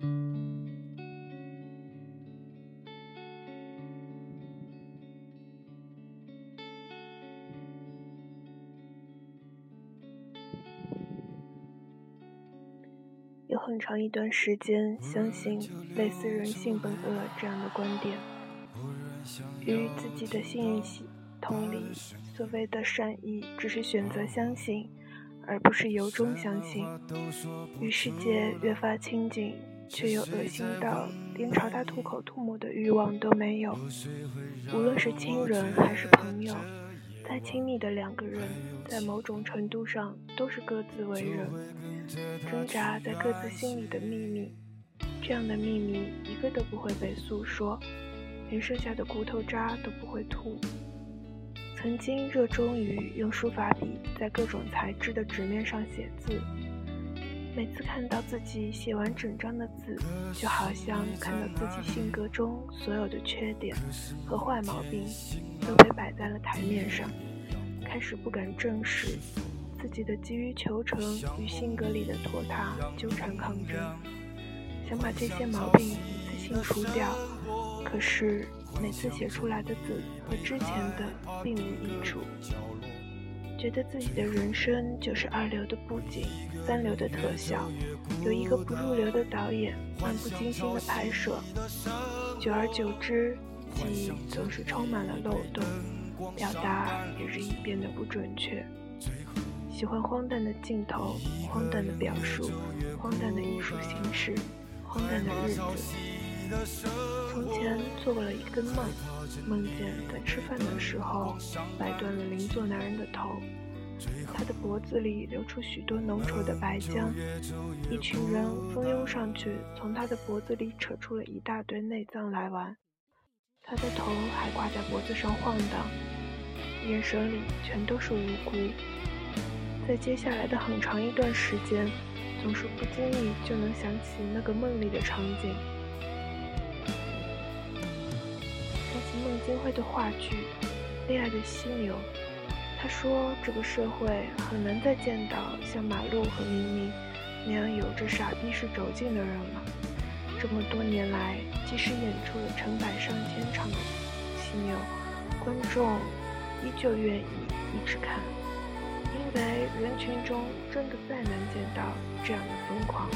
有很长一段时间，相信类似人性本恶这样的观点，与自己的信任系统里所谓的善意，只是选择相信，而不是由衷相信。与世界越发亲近，却又恶心到连朝他吐口吐沫的欲望都没有。无论是亲人还是朋友。再亲密的两个人，在某种程度上都是各自为人，挣扎在各自心里的秘密。这样的秘密一个都不会被诉说，连剩下的骨头渣都不会吐。曾经热衷于用书法笔在各种材质的纸面上写字，每次看到自己写完整张的字，就好像看到自己性格中所有的缺点和坏毛病。都被摆在了台面上，开始不敢正视自己的急于求成与性格里的拖沓纠缠抗争，想把这些毛病一次性除掉。可是每次写出来的字和之前的并无异处，觉得自己的人生就是二流的布景、三流的特效，有一个不入流的导演漫不经心的拍摄，久而久之。记忆总是充满了漏洞，表达也日益变得不准确。喜欢荒诞的镜头，荒诞的表述，荒诞的艺术形式，荒诞的日子。从前做过了一个梦，梦见在吃饭的时候掰断了邻座男人的头，他的脖子里流出许多浓稠的白浆，一群人蜂拥上去，从他的脖子里扯出了一大堆内脏来玩。他的头还挂在脖子上晃荡，眼神里全都是无辜。在接下来的很长一段时间，总是不经意就能想起那个梦里的场景，想起孟京辉的话剧《恋爱的犀牛》。他说：“这个社会很难再见到像马路和明明那样有着傻逼式轴劲的人了。”这么多年来，即使演出了成百上千场的犀牛，观众依旧愿意一直看，因为人群中真的再难见到这样的疯狂。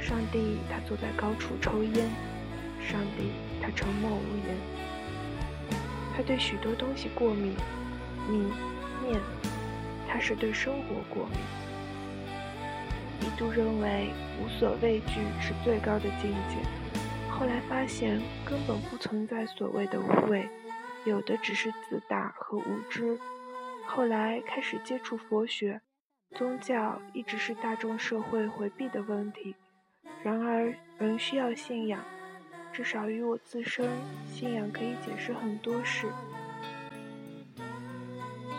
上帝，他坐在高处抽烟；上帝，他沉默无言。他对许多东西过敏，米、面，他是对生活过敏。一度认为无所畏惧是最高的境界，后来发现根本不存在所谓的无畏，有的只是自大和无知。后来开始接触佛学，宗教一直是大众社会回避的问题，然而人需要信仰，至少于我自身，信仰可以解释很多事。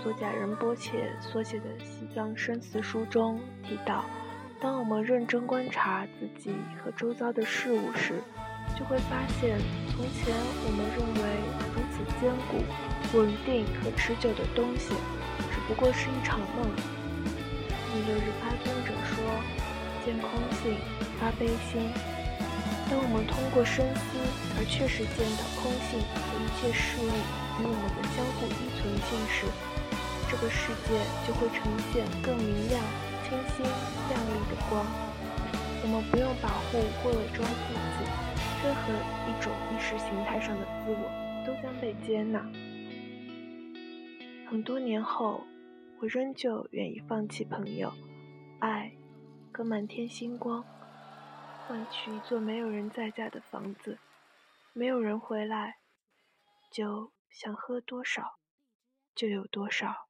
索贾仁波切所写的《西藏生死书》中提到。当我们认真观察自己和周遭的事物时，就会发现，从前我们认为如此坚固、稳定和持久的东西，只不过是一场梦。弥勒日巴尊者说：“见空性，发悲心。”当我们通过深思而确实见到空性和一切事物与我们的相互依存性时，这个世界就会呈现更明亮。清新亮丽的光，我们不用保护或伪装自己，任何一种意识形态上的自我都将被接纳。很多年后，我仍旧愿意放弃朋友、爱和满天星光，换取一座没有人在家的房子。没有人回来，酒想喝多少就有多少。